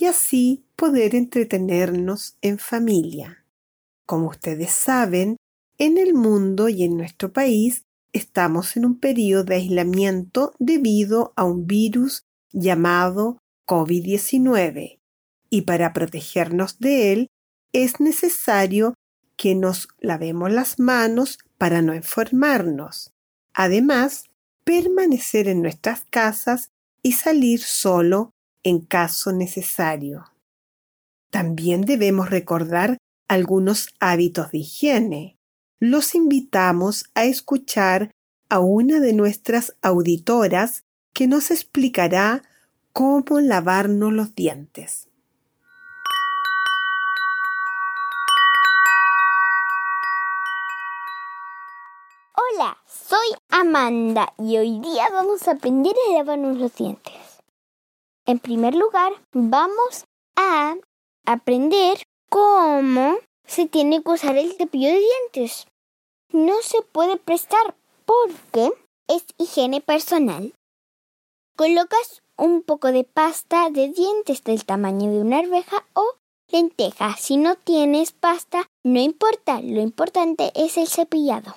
y así poder entretenernos en familia. Como ustedes saben, en el mundo y en nuestro país estamos en un periodo de aislamiento debido a un virus llamado COVID-19 y para protegernos de él es necesario que nos lavemos las manos para no enfermarnos. Además, permanecer en nuestras casas y salir solo en caso necesario. También debemos recordar algunos hábitos de higiene. Los invitamos a escuchar a una de nuestras auditoras que nos explicará cómo lavarnos los dientes. Hola, soy Amanda y hoy día vamos a aprender a lavarnos los dientes. En primer lugar, vamos a aprender cómo se tiene que usar el cepillo de dientes. No se puede prestar porque es higiene personal. Colocas un poco de pasta de dientes del tamaño de una arveja o lenteja. Si no tienes pasta, no importa, lo importante es el cepillado.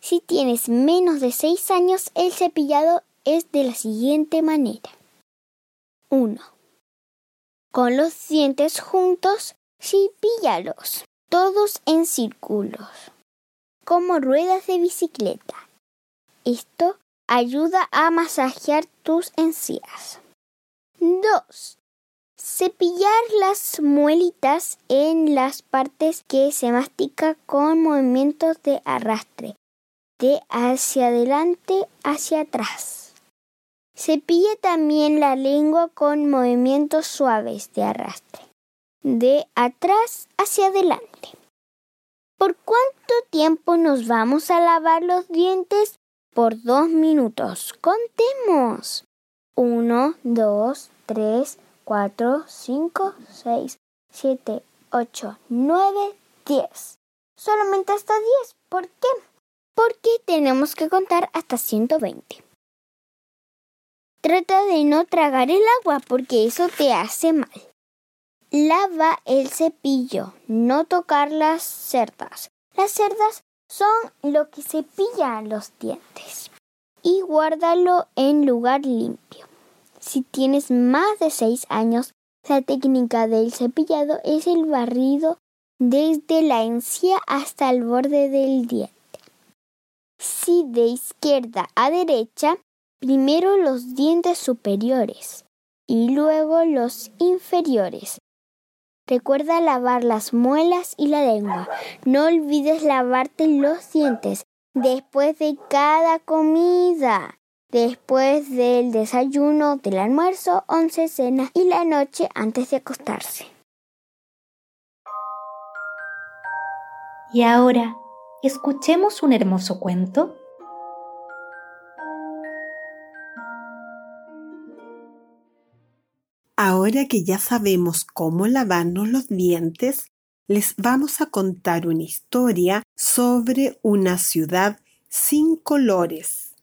Si tienes menos de 6 años, el cepillado es de la siguiente manera. 1. Con los dientes juntos, cepíllalos, todos en círculos, como ruedas de bicicleta. Esto ayuda a masajear tus encías. 2. Cepillar las muelitas en las partes que se mastica con movimientos de arrastre, de hacia adelante hacia atrás. Cepille también la lengua con movimientos suaves de arrastre, de atrás hacia adelante. ¿Por cuánto tiempo nos vamos a lavar los dientes? Por dos minutos. Contemos. Uno, dos, tres, cuatro, cinco, seis, siete, ocho, nueve, diez. Solamente hasta diez. ¿Por qué? Porque tenemos que contar hasta ciento veinte. Trata de no tragar el agua porque eso te hace mal. Lava el cepillo, no tocar las cerdas. Las cerdas son lo que cepilla los dientes. Y guárdalo en lugar limpio. Si tienes más de 6 años, la técnica del cepillado es el barrido desde la encía hasta el borde del diente. Si de izquierda a derecha, primero los dientes superiores y luego los inferiores. Recuerda lavar las muelas y la lengua. No olvides lavarte los dientes después de cada comida, después del desayuno, del almuerzo, once, cena y la noche antes de acostarse. Y ahora, escuchemos un hermoso cuento Ahora que ya sabemos cómo lavarnos los dientes, les vamos a contar una historia sobre una ciudad sin colores.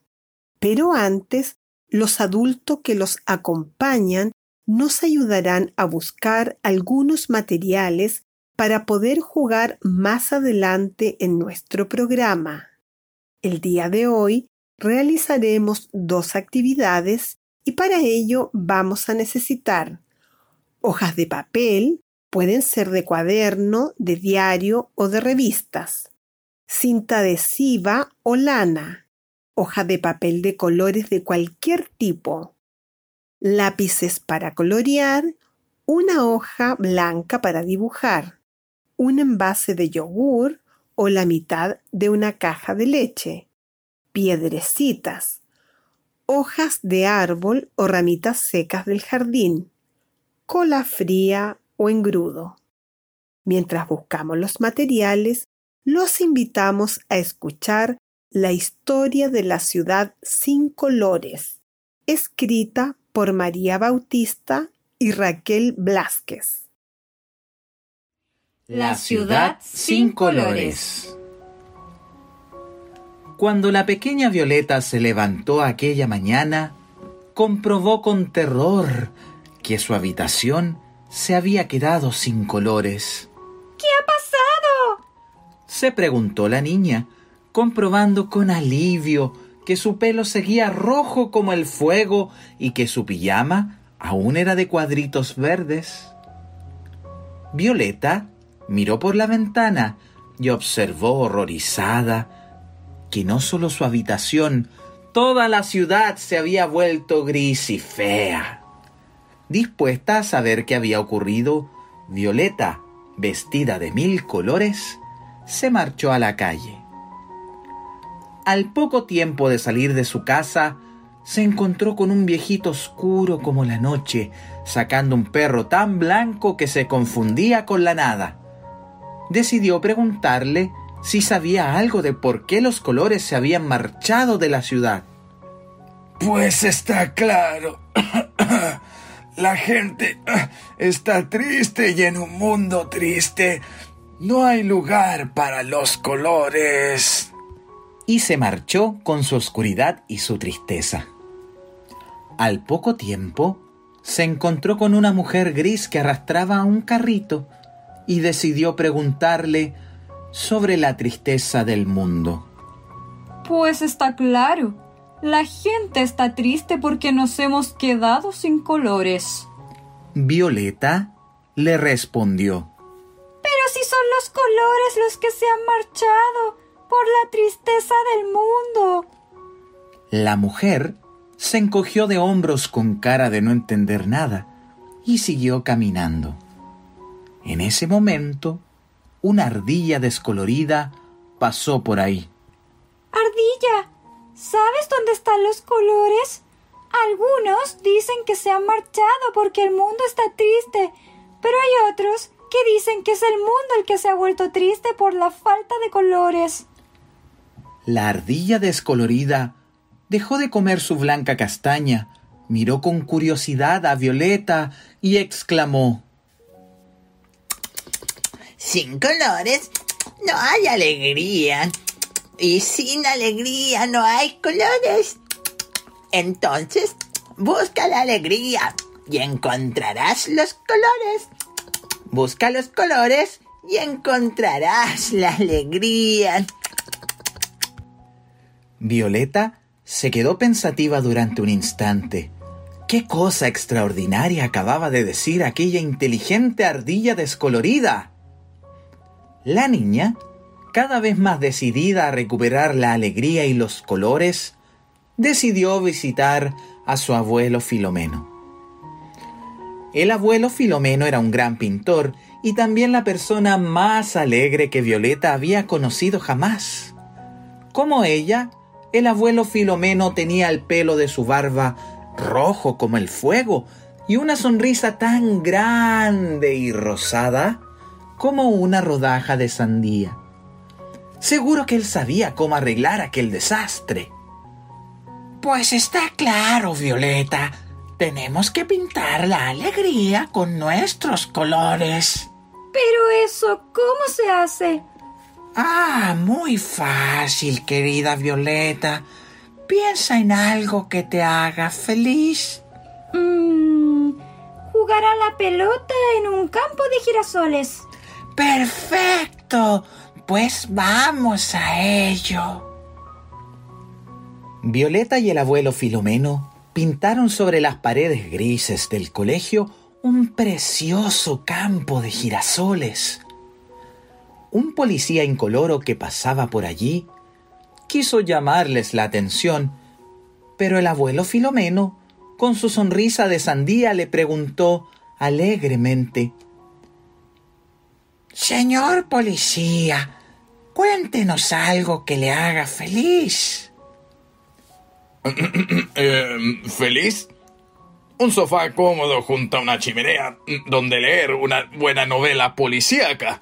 Pero antes, los adultos que los acompañan nos ayudarán a buscar algunos materiales para poder jugar más adelante en nuestro programa. El día de hoy realizaremos dos actividades y para ello vamos a necesitar hojas de papel, pueden ser de cuaderno, de diario o de revistas, cinta adhesiva o lana, hoja de papel de colores de cualquier tipo, lápices para colorear, una hoja blanca para dibujar, un envase de yogur o la mitad de una caja de leche, piedrecitas, hojas de árbol o ramitas secas del jardín, cola fría o engrudo. Mientras buscamos los materiales, los invitamos a escuchar la historia de la ciudad sin colores, escrita por María Bautista y Raquel Blasquez. La ciudad sin colores. Cuando la pequeña Violeta se levantó aquella mañana, comprobó con terror que su habitación se había quedado sin colores. ¿Qué ha pasado? se preguntó la niña, comprobando con alivio que su pelo seguía rojo como el fuego y que su pijama aún era de cuadritos verdes. Violeta miró por la ventana y observó horrorizada que no solo su habitación, toda la ciudad se había vuelto gris y fea. Dispuesta a saber qué había ocurrido, Violeta, vestida de mil colores, se marchó a la calle. Al poco tiempo de salir de su casa, se encontró con un viejito oscuro como la noche, sacando un perro tan blanco que se confundía con la nada. Decidió preguntarle si sabía algo de por qué los colores se habían marchado de la ciudad. Pues está claro. La gente está triste y en un mundo triste no hay lugar para los colores. Y se marchó con su oscuridad y su tristeza. Al poco tiempo, se encontró con una mujer gris que arrastraba un carrito y decidió preguntarle sobre la tristeza del mundo. Pues está claro, la gente está triste porque nos hemos quedado sin colores. Violeta le respondió. Pero si son los colores los que se han marchado por la tristeza del mundo. La mujer se encogió de hombros con cara de no entender nada y siguió caminando. En ese momento, una ardilla descolorida pasó por ahí. Ardilla, ¿sabes dónde están los colores? Algunos dicen que se han marchado porque el mundo está triste, pero hay otros que dicen que es el mundo el que se ha vuelto triste por la falta de colores. La ardilla descolorida dejó de comer su blanca castaña, miró con curiosidad a Violeta y exclamó sin colores no hay alegría. Y sin alegría no hay colores. Entonces, busca la alegría y encontrarás los colores. Busca los colores y encontrarás la alegría. Violeta se quedó pensativa durante un instante. ¿Qué cosa extraordinaria acababa de decir aquella inteligente ardilla descolorida? La niña, cada vez más decidida a recuperar la alegría y los colores, decidió visitar a su abuelo Filomeno. El abuelo Filomeno era un gran pintor y también la persona más alegre que Violeta había conocido jamás. Como ella, el abuelo Filomeno tenía el pelo de su barba rojo como el fuego y una sonrisa tan grande y rosada como una rodaja de sandía. Seguro que él sabía cómo arreglar aquel desastre. Pues está claro, Violeta. Tenemos que pintar la alegría con nuestros colores. Pero eso, ¿cómo se hace? Ah, muy fácil, querida Violeta. Piensa en algo que te haga feliz. Mm, jugar a la pelota en un campo de girasoles. Perfecto. Pues vamos a ello. Violeta y el abuelo Filomeno pintaron sobre las paredes grises del colegio un precioso campo de girasoles. Un policía incoloro que pasaba por allí quiso llamarles la atención, pero el abuelo Filomeno, con su sonrisa de sandía, le preguntó alegremente, Señor policía, cuéntenos algo que le haga feliz. Eh, ¿Feliz? Un sofá cómodo junto a una chimenea donde leer una buena novela policíaca.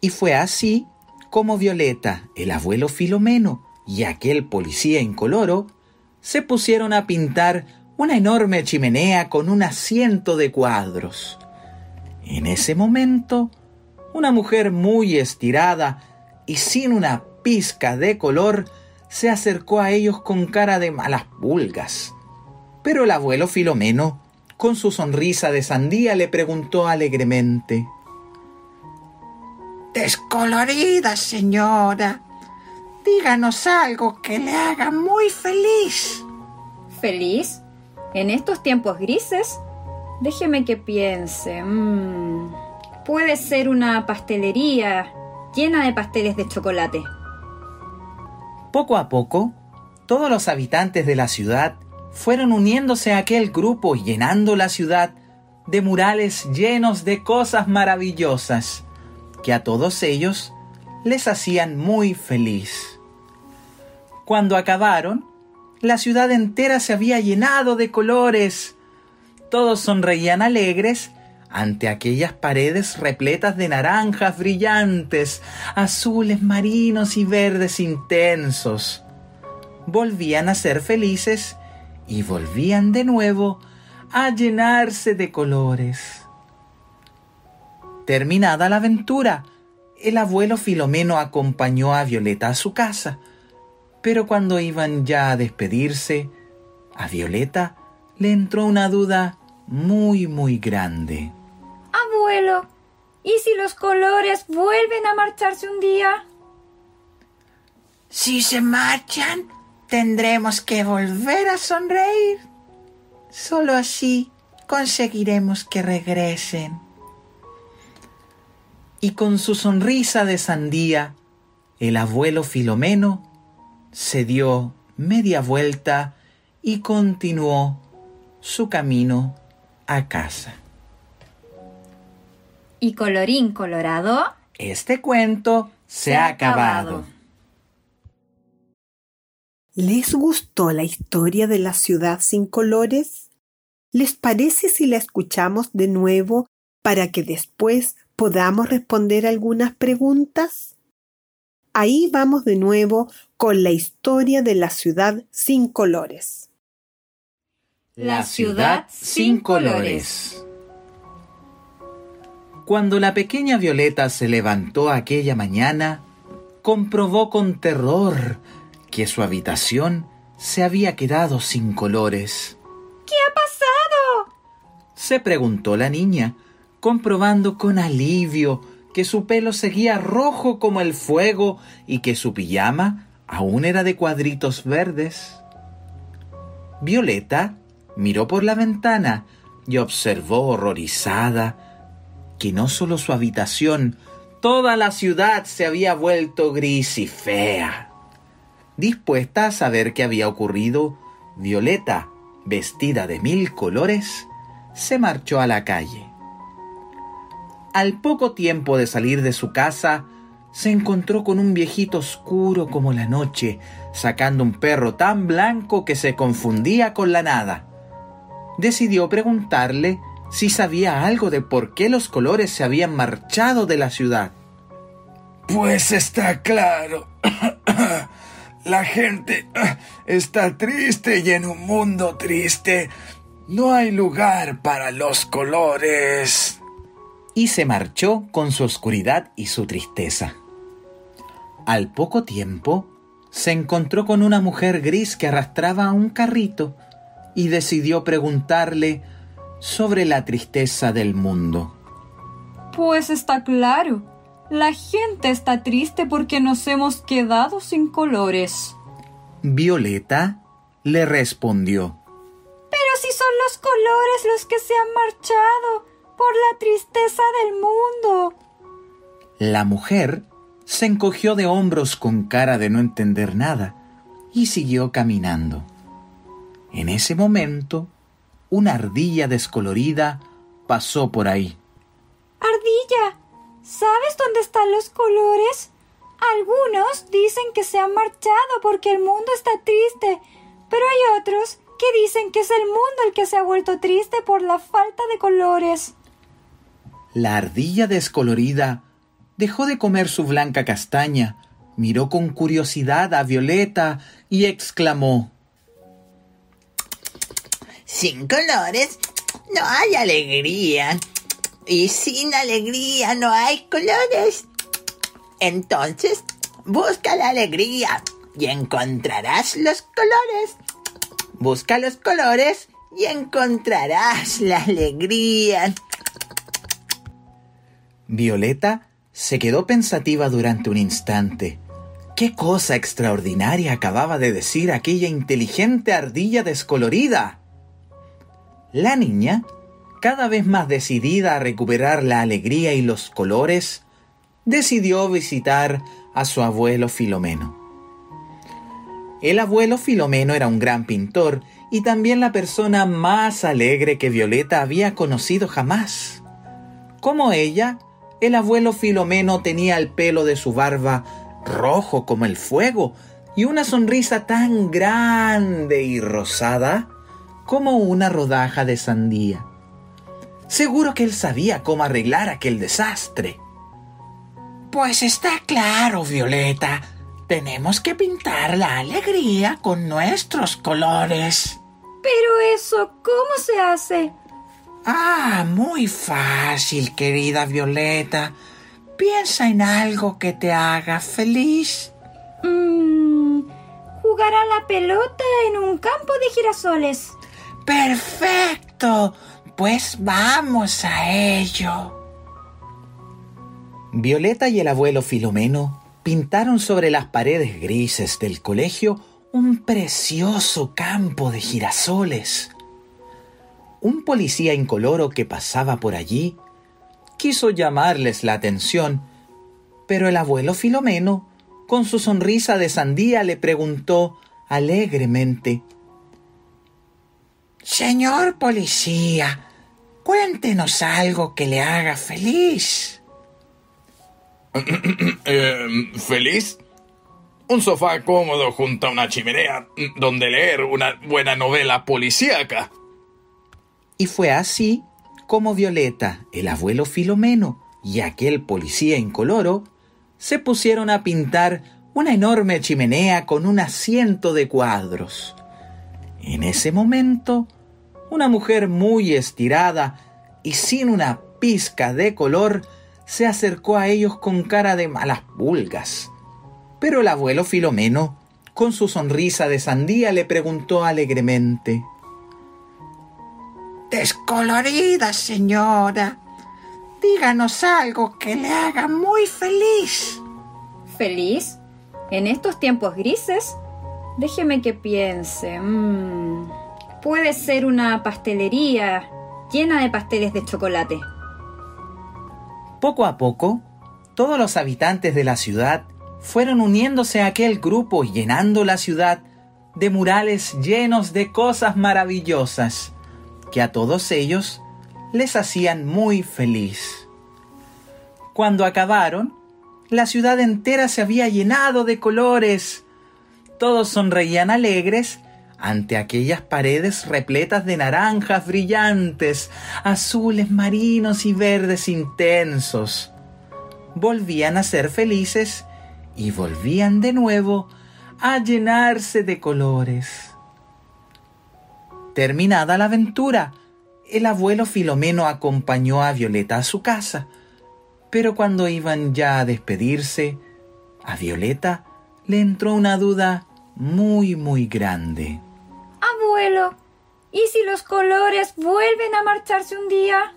Y fue así como Violeta, el abuelo Filomeno y aquel policía incoloro se pusieron a pintar una enorme chimenea con un asiento de cuadros. En ese momento, una mujer muy estirada y sin una pizca de color se acercó a ellos con cara de malas pulgas. Pero el abuelo Filomeno, con su sonrisa de sandía, le preguntó alegremente. Descolorida señora, díganos algo que le haga muy feliz. ¿Feliz? ¿En estos tiempos grises? Déjeme que piense. Mm, puede ser una pastelería llena de pasteles de chocolate. Poco a poco, todos los habitantes de la ciudad fueron uniéndose a aquel grupo y llenando la ciudad de murales llenos de cosas maravillosas que a todos ellos les hacían muy feliz. Cuando acabaron, la ciudad entera se había llenado de colores. Todos sonreían alegres ante aquellas paredes repletas de naranjas brillantes, azules marinos y verdes intensos. Volvían a ser felices y volvían de nuevo a llenarse de colores. Terminada la aventura, el abuelo Filomeno acompañó a Violeta a su casa, pero cuando iban ya a despedirse, a Violeta le entró una duda muy, muy grande. Abuelo, ¿y si los colores vuelven a marcharse un día? Si se marchan, tendremos que volver a sonreír. Solo así conseguiremos que regresen. Y con su sonrisa de sandía, el abuelo Filomeno se dio media vuelta y continuó su camino a casa. Y colorín colorado, Este cuento se, ha acabado. ¿Les gustó la historia de la ciudad sin colores? ¿Les parece si la escuchamos de nuevo para que después podamos responder algunas preguntas? Ahí vamos de nuevo con la historia de la ciudad sin colores. La ciudad sin colores. Cuando la pequeña Violeta se levantó aquella mañana, comprobó con terror que su habitación se había quedado sin colores. ¿Qué ha pasado? Se preguntó la niña, comprobando con alivio que su pelo seguía rojo como el fuego y que su pijama aún era de cuadritos verdes. Violeta miró por la ventana y observó horrorizada que no solo su habitación, toda la ciudad se había vuelto gris y fea. Dispuesta a saber qué había ocurrido, Violeta, vestida de mil colores, se marchó a la calle. Al poco tiempo de salir de su casa, se encontró con un viejito oscuro como la noche, sacando un perro tan blanco que se confundía con la nada. Decidió preguntarle si sabía algo de por qué los colores se habían marchado de la ciudad. Pues está claro. La gente está triste y en un mundo triste No hay lugar para los colores. Y se marchó con su oscuridad y su tristeza. Al poco tiempo, se encontró con una mujer gris que arrastraba un carrito y decidió preguntarle sobre la tristeza del mundo. Pues está claro, la gente está triste porque nos hemos quedado sin colores. Violeta le respondió. Pero si son los colores los que se han marchado por la tristeza del mundo. La mujer se encogió de hombros con cara de no entender nada y siguió caminando. En ese momento, una ardilla descolorida pasó por ahí. Ardilla, ¿sabes dónde están los colores? Algunos dicen que se han marchado porque el mundo está triste, pero hay otros que dicen que es el mundo el que se ha vuelto triste por la falta de colores. La ardilla descolorida dejó de comer su blanca castaña, miró con curiosidad a Violeta y exclamó Sin colores no hay alegría. Y sin alegría no hay colores. Entonces, busca la alegría y encontrarás los colores. Busca los colores y encontrarás la alegría. Violeta se quedó pensativa durante un instante. ¿Qué cosa extraordinaria acababa de decir aquella inteligente ardilla descolorida? La niña, cada vez más decidida a recuperar la alegría y los colores, decidió visitar a su abuelo Filomeno. El abuelo Filomeno era un gran pintor y también la persona más alegre que Violeta había conocido jamás. Como ella, el abuelo Filomeno tenía el pelo de su barba rojo como el fuego y una sonrisa tan grande y rosada como una rodaja de sandía. Seguro que él sabía cómo arreglar aquel desastre. Pues está claro, Violeta. Tenemos que pintar la alegría con nuestros colores. Pero eso, ¿cómo se hace? Ah, muy fácil, querida Violeta. Piensa en algo que te haga feliz. Mm, jugar a la pelota en un campo de girasoles. Perfecto. Pues vamos a ello. Violeta y el abuelo Filomeno pintaron sobre las paredes grises del colegio un precioso campo de girasoles. Un policía incoloro que pasaba por allí quiso llamarles la atención, pero el abuelo Filomeno, con su sonrisa de sandía, le preguntó alegremente Señor policía, cuéntenos algo que le haga feliz. Eh, ¿Feliz? Un sofá cómodo junto a una chimenea donde leer una buena novela policíaca. Y fue así como Violeta, el abuelo Filomeno y aquel policía incoloro se pusieron a pintar una enorme chimenea con un asiento de cuadros. En ese momento, una mujer muy estirada y sin una pizca de color se acercó a ellos con cara de malas pulgas. Pero el abuelo Filomeno, con su sonrisa de sandía, le preguntó alegremente. Descolorida señora, díganos algo que le haga muy feliz. ¿Feliz? ¿En estos tiempos grises? Déjeme que piense. Mm, puede ser una pastelería llena de pasteles de chocolate. Poco a poco, todos los habitantes de la ciudad fueron uniéndose a aquel grupo y llenando la ciudad de murales llenos de cosas maravillosas que a todos ellos les hacían muy feliz. Cuando acabaron, la ciudad entera se había llenado de colores. Todos sonreían alegres ante aquellas paredes repletas de naranjas brillantes, azules marinos y verdes intensos. Volvían a ser felices y volvían de nuevo a llenarse de colores. Terminada la aventura, el abuelo Filomeno acompañó a Violeta a su casa, pero cuando iban ya a despedirse, a Violeta le entró una duda muy, muy grande. Abuelo, ¿y si los colores vuelven a marcharse un día?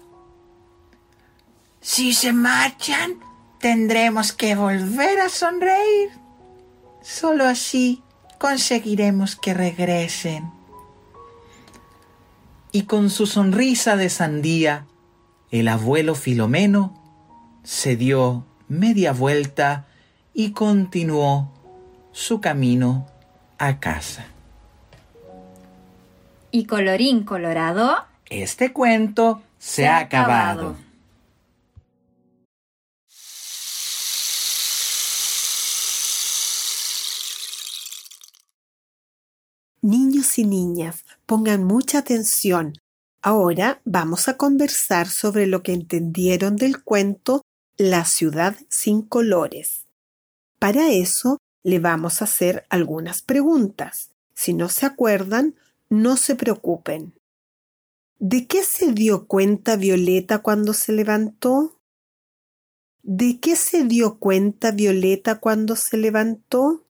Si se marchan, tendremos que volver a sonreír. Solo así conseguiremos que regresen. Y con su sonrisa de sandía, el abuelo Filomeno se dio media vuelta y continuó su camino a casa. Y colorín colorado, Este cuento se, ha acabado. Niños y niñas, pongan mucha atención. Ahora vamos a conversar sobre lo que entendieron del cuento La ciudad sin colores. Para eso le vamos a hacer algunas preguntas. Si no se acuerdan, no se preocupen. ¿De qué se dio cuenta Violeta cuando se levantó? ¿De qué se dio cuenta Violeta cuando se levantó?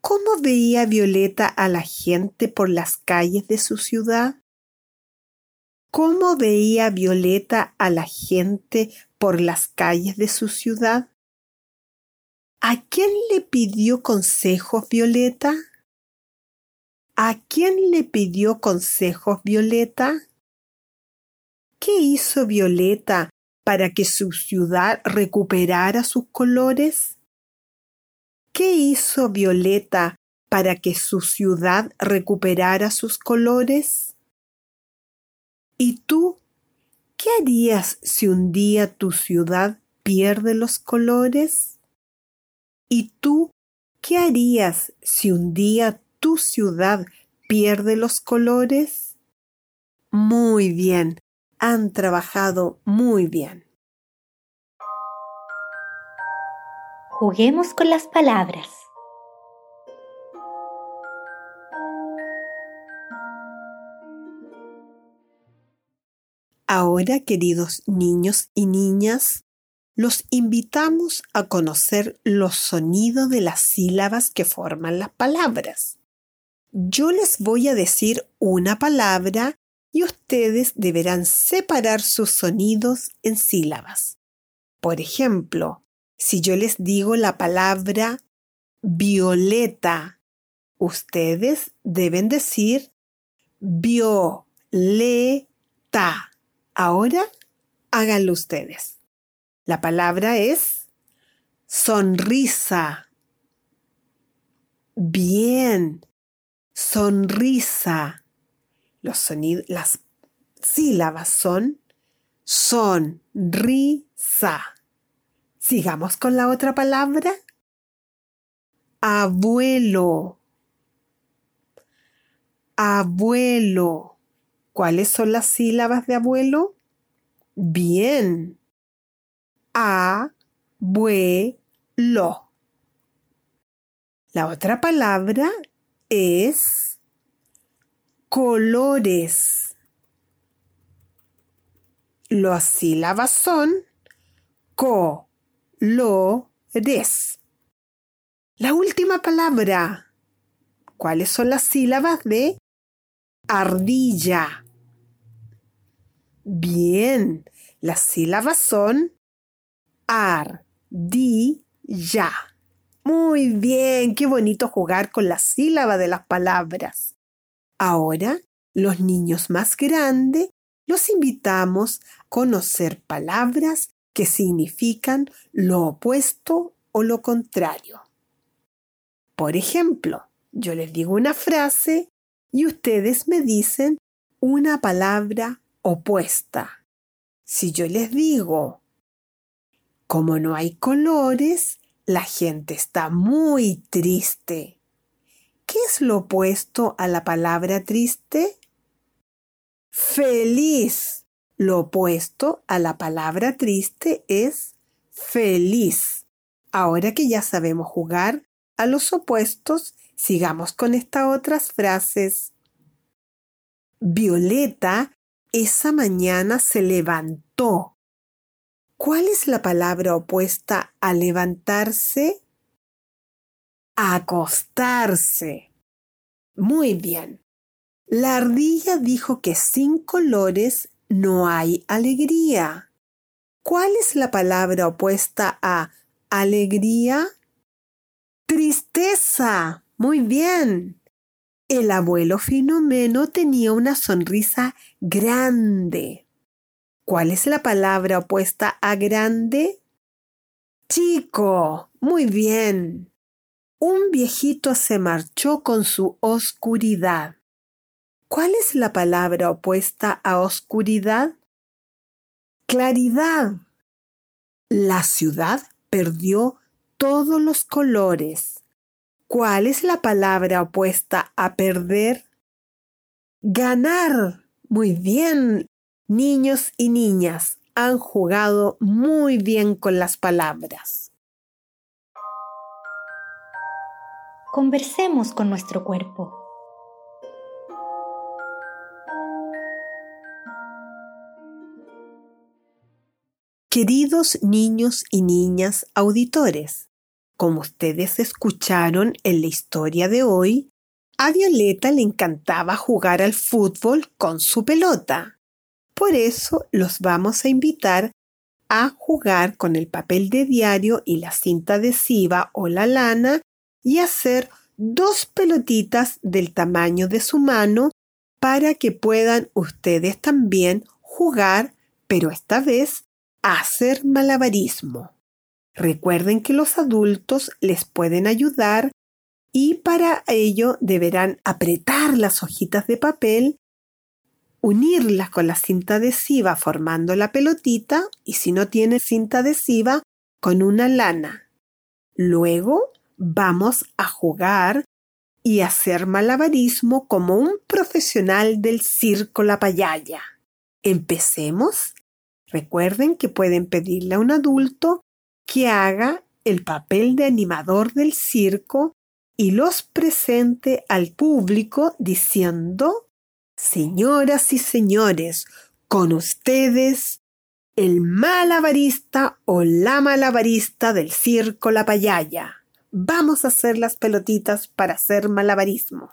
¿Cómo veía Violeta a la gente por las calles de su ciudad? ¿Cómo veía Violeta a la gente por las calles de su ciudad? ¿A quién le pidió consejos Violeta? ¿A quién le pidió consejos Violeta? ¿Qué hizo Violeta para que su ciudad recuperara sus colores? ¿Qué hizo Violeta para que su ciudad recuperara sus colores? ¿Y tú qué harías si un día tu ciudad pierde los colores? ¿Y tú qué harías si un día tu ciudad pierde los colores? Muy bien, han trabajado muy bien. Juguemos con las palabras. Ahora, queridos niños y niñas, los invitamos a conocer los sonidos de las sílabas que forman las palabras. Yo les voy a decir una palabra y ustedes deberán separar sus sonidos en sílabas. Por ejemplo, si yo les digo la palabra violeta, ustedes deben decir violeta. Ahora háganlo ustedes. La palabra es sonrisa. Bien, sonrisa. Los las sílabas son sonrisa. Sigamos con la otra palabra. Abuelo. Abuelo. ¿Cuáles son las sílabas de abuelo? Bien. A, bue, lo. La otra palabra es colores. Las sílabas son co, lo. La última palabra. ¿Cuáles son las sílabas de ardilla? Bien, las sílabas son ar, di, ya. Muy bien, qué bonito jugar con la sílaba de las palabras. Ahora, los niños más grandes los invitamos a conocer palabras que significan lo opuesto o lo contrario. Por ejemplo, yo les digo una frase y ustedes me dicen una palabra opuesta. Si yo les digo, como no hay colores, la gente está muy triste. ¿Qué es lo opuesto a la palabra triste? Feliz. Lo opuesto a la palabra triste es feliz. Ahora que ya sabemos jugar a los opuestos, sigamos con estas otras frases. Violeta esa mañana se levantó. ¿Cuál es la palabra opuesta a levantarse? Acostarse. Muy bien. La ardilla dijo que sin colores no hay alegría. ¿Cuál es la palabra opuesta a alegría? Tristeza. Muy bien. El abuelo Finomeno tenía una sonrisa grande. ¿Cuál es la palabra opuesta a grande? Chico. Muy bien. Un viejito se marchó con su oscuridad. ¿Cuál es la palabra opuesta a oscuridad? Claridad. La ciudad perdió todos los colores. ¿Cuál es la palabra opuesta a perder? Ganar. Muy bien. Niños y niñas han jugado muy bien con las palabras. Conversemos con nuestro cuerpo. Queridos niños y niñas auditores, como ustedes escucharon en la historia de hoy, a Violeta le encantaba jugar al fútbol con su pelota. Por eso los vamos a invitar a jugar con el papel de diario y la cinta adhesiva o la lana y hacer dos pelotitas del tamaño de su mano para que puedan ustedes también jugar, pero esta vez hacer malabarismo. Recuerden que los adultos les pueden ayudar y para ello deberán apretar las hojitas de papel unirlas con la cinta adhesiva formando la pelotita y si no tiene cinta adhesiva con una lana. Luego vamos a jugar y hacer malabarismo como un profesional del circo La Payaya. Empecemos. Recuerden que pueden pedirle a un adulto que haga el papel de animador del circo y los presente al público diciendo Señoras y señores, con ustedes el malabarista o la malabarista del circo La Payaya. Vamos a hacer las pelotitas para hacer malabarismo.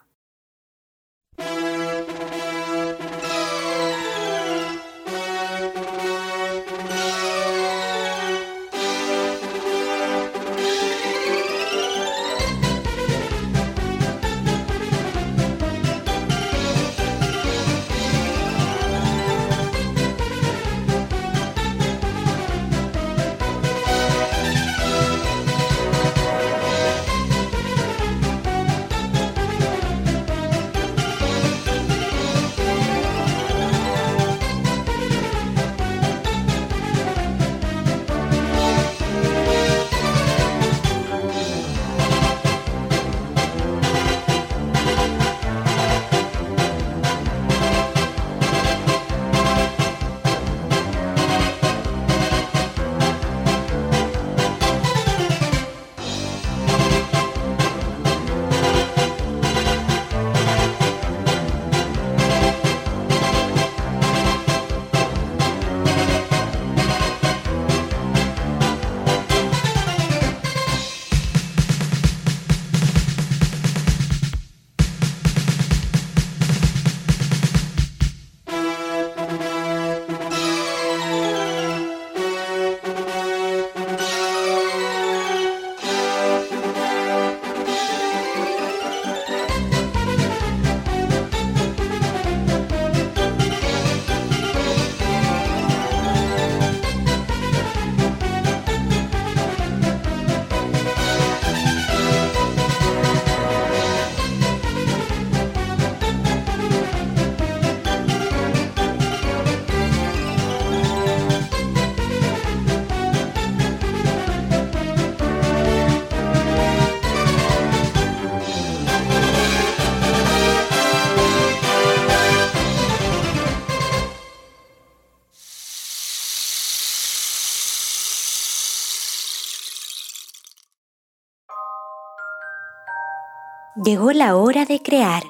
llegó la hora de crear.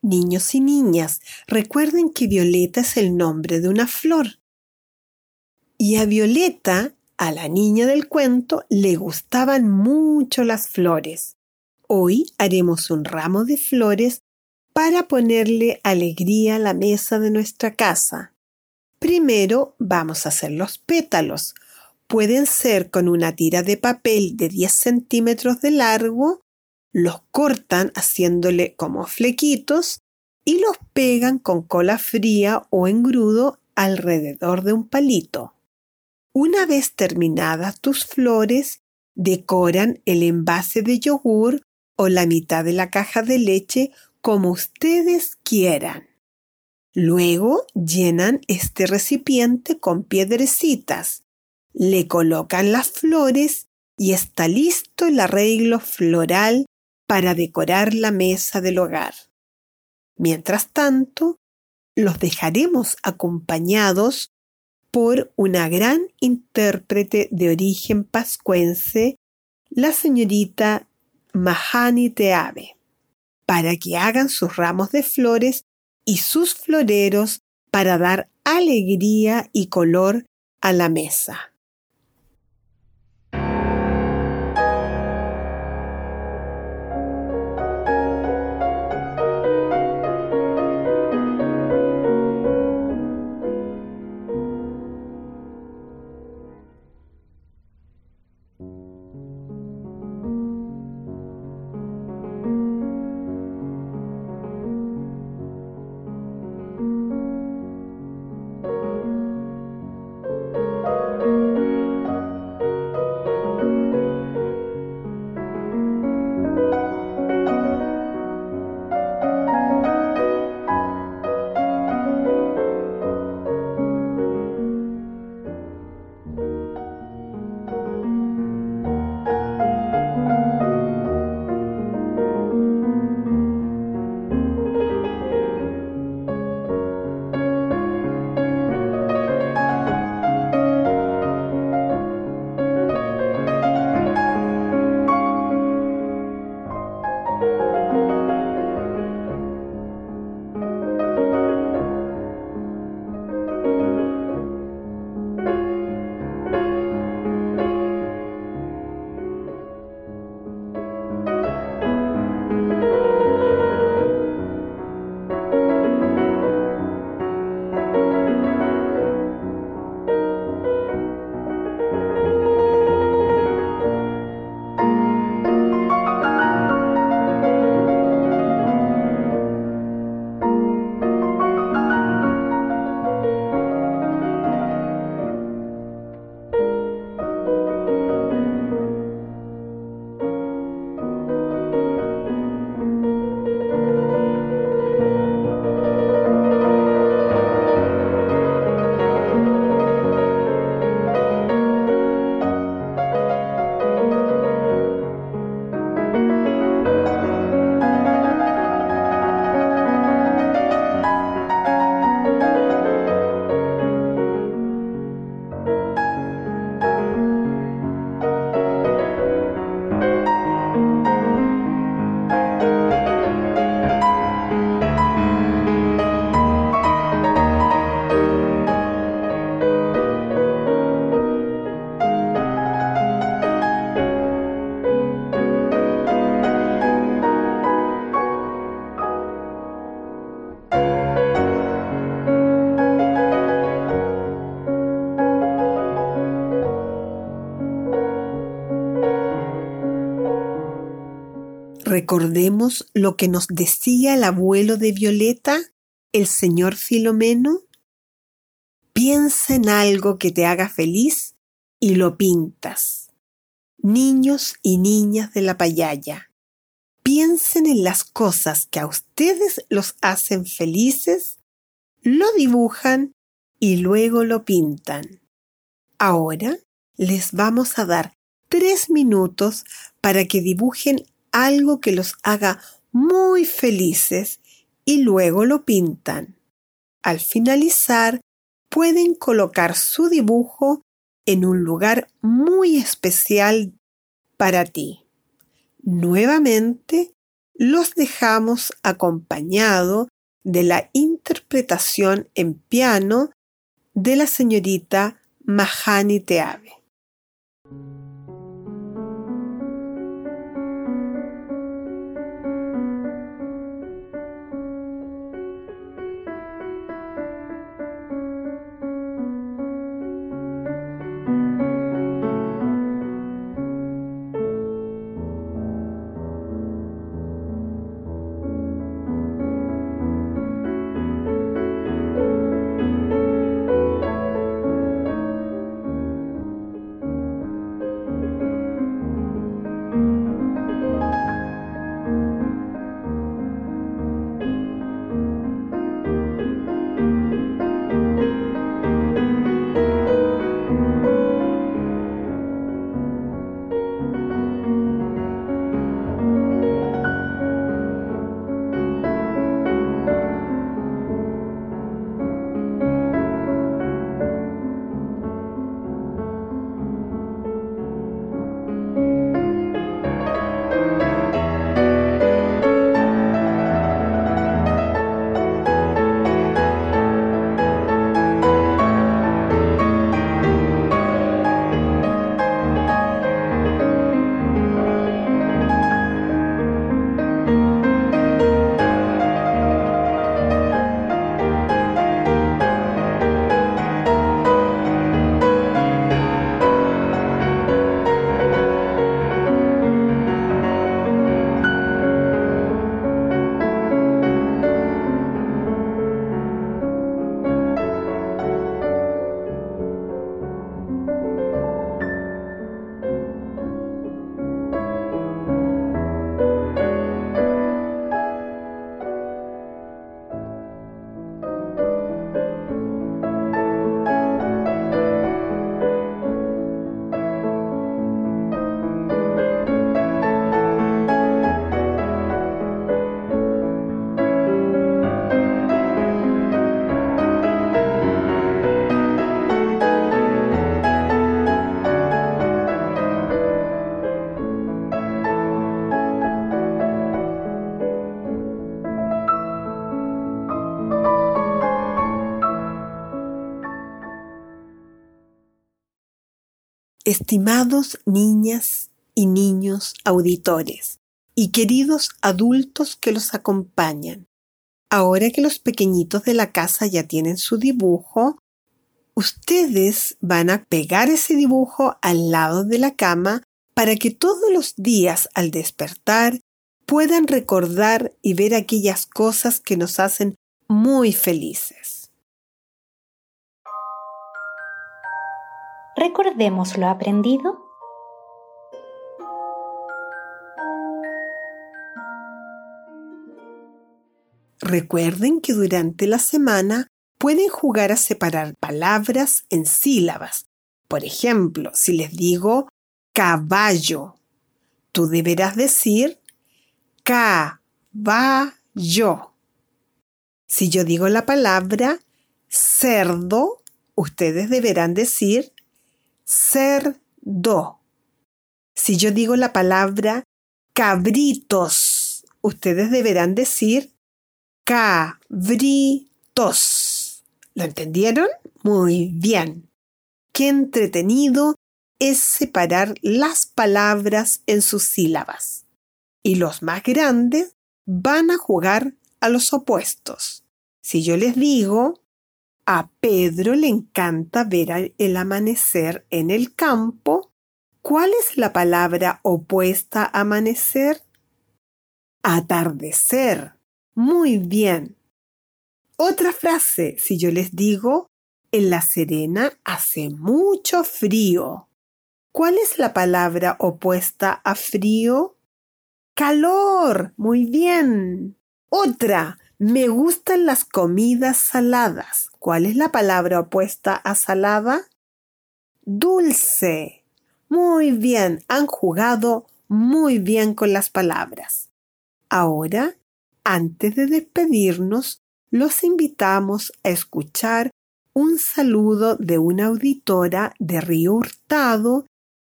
Niños y niñas, recuerden que Violeta es el nombre de una flor. Y a Violeta, a la niña del cuento, le gustaban mucho las flores. Hoy haremos un ramo de flores para ponerle alegría a la mesa de nuestra casa. Primero vamos a hacer los pétalos. Pueden ser con una tira de papel de 10 centímetros de largo los cortan haciéndole como flequitos y los pegan con cola fría o engrudo alrededor de un palito. Una vez terminadas tus flores, decoran el envase de yogur o la mitad de la caja de leche como ustedes quieran. Luego llenan este recipiente con piedrecitas, le colocan las flores y está listo el arreglo floral para decorar la mesa del hogar. Mientras tanto, los dejaremos acompañados por una gran intérprete de origen pascuense, la señorita Mahani Teave, para que hagan sus ramos de flores y sus floreros para dar alegría y color a la mesa. Recordemos lo que nos decía el abuelo de Violeta, el señor Filomeno. Piensa en algo que te haga feliz y lo pintas. Niños y niñas de la payaya, piensen en las cosas que a ustedes los hacen felices, lo dibujan y luego lo pintan. Ahora les vamos a dar tres minutos para que dibujen algo que los haga muy felices y luego lo pintan. Al finalizar, pueden colocar su dibujo en un lugar muy especial para ti. Nuevamente, los dejamos acompañado de la interpretación en piano de la señorita Mahani Teave. Estimados niñas y niños auditores y queridos adultos que los acompañan, ahora que los pequeñitos de la casa ya tienen su dibujo, ustedes van a pegar ese dibujo al lado de la cama para que todos los días al despertar puedan recordar y ver aquellas cosas que nos hacen muy felices. Recordemos lo aprendido. Recuerden que durante la semana pueden jugar a separar palabras en sílabas. Por ejemplo, si les digo caballo, tú deberás decir caballo. Si yo digo la palabra cerdo, ustedes deberán decir cerdo. Si yo digo la palabra cabritos, ustedes deberán decir cabritos. ¿Lo entendieron? Muy bien. Qué entretenido es separar las palabras en sus sílabas. Y los más grandes van a jugar a los opuestos. Si yo les digo a Pedro le encanta ver el amanecer en el campo. ¿Cuál es la palabra opuesta a amanecer? Atardecer. Muy bien. Otra frase, si yo les digo, en La Serena hace mucho frío. ¿Cuál es la palabra opuesta a frío? Calor. Muy bien. Otra, me gustan las comidas saladas. ¿Cuál es la palabra opuesta a salada? Dulce. Muy bien, han jugado muy bien con las palabras. Ahora, antes de despedirnos, los invitamos a escuchar un saludo de una auditora de Río Hurtado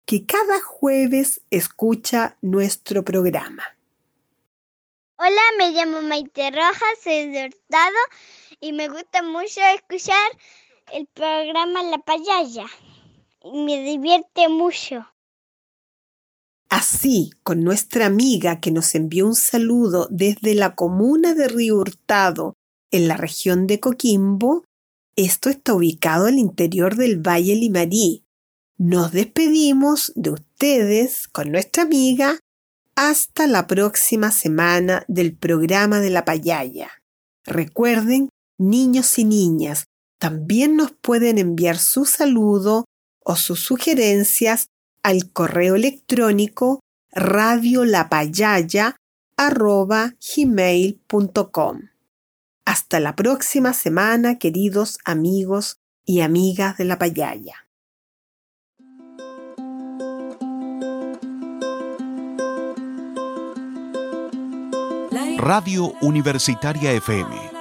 que cada jueves escucha nuestro programa. Hola, me llamo Maite Rojas, soy de Hurtado y me gusta mucho escuchar el programa La Payaya. Y me divierte mucho. Así, con nuestra amiga que nos envió un saludo desde la comuna de Río Hurtado, en la región de Coquimbo, esto está ubicado al interior del Valle Limarí. Nos despedimos de ustedes con nuestra amiga hasta la próxima semana del programa de la payaya. Recuerden, niños y niñas, también nos pueden enviar su saludo o sus sugerencias al correo electrónico radiolapayaya.gmail.com. Hasta la próxima semana, queridos amigos y amigas de la payaya. Radio Universitaria FM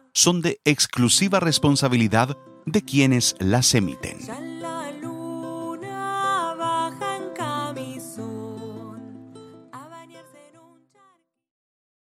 son de exclusiva responsabilidad de quienes las emiten.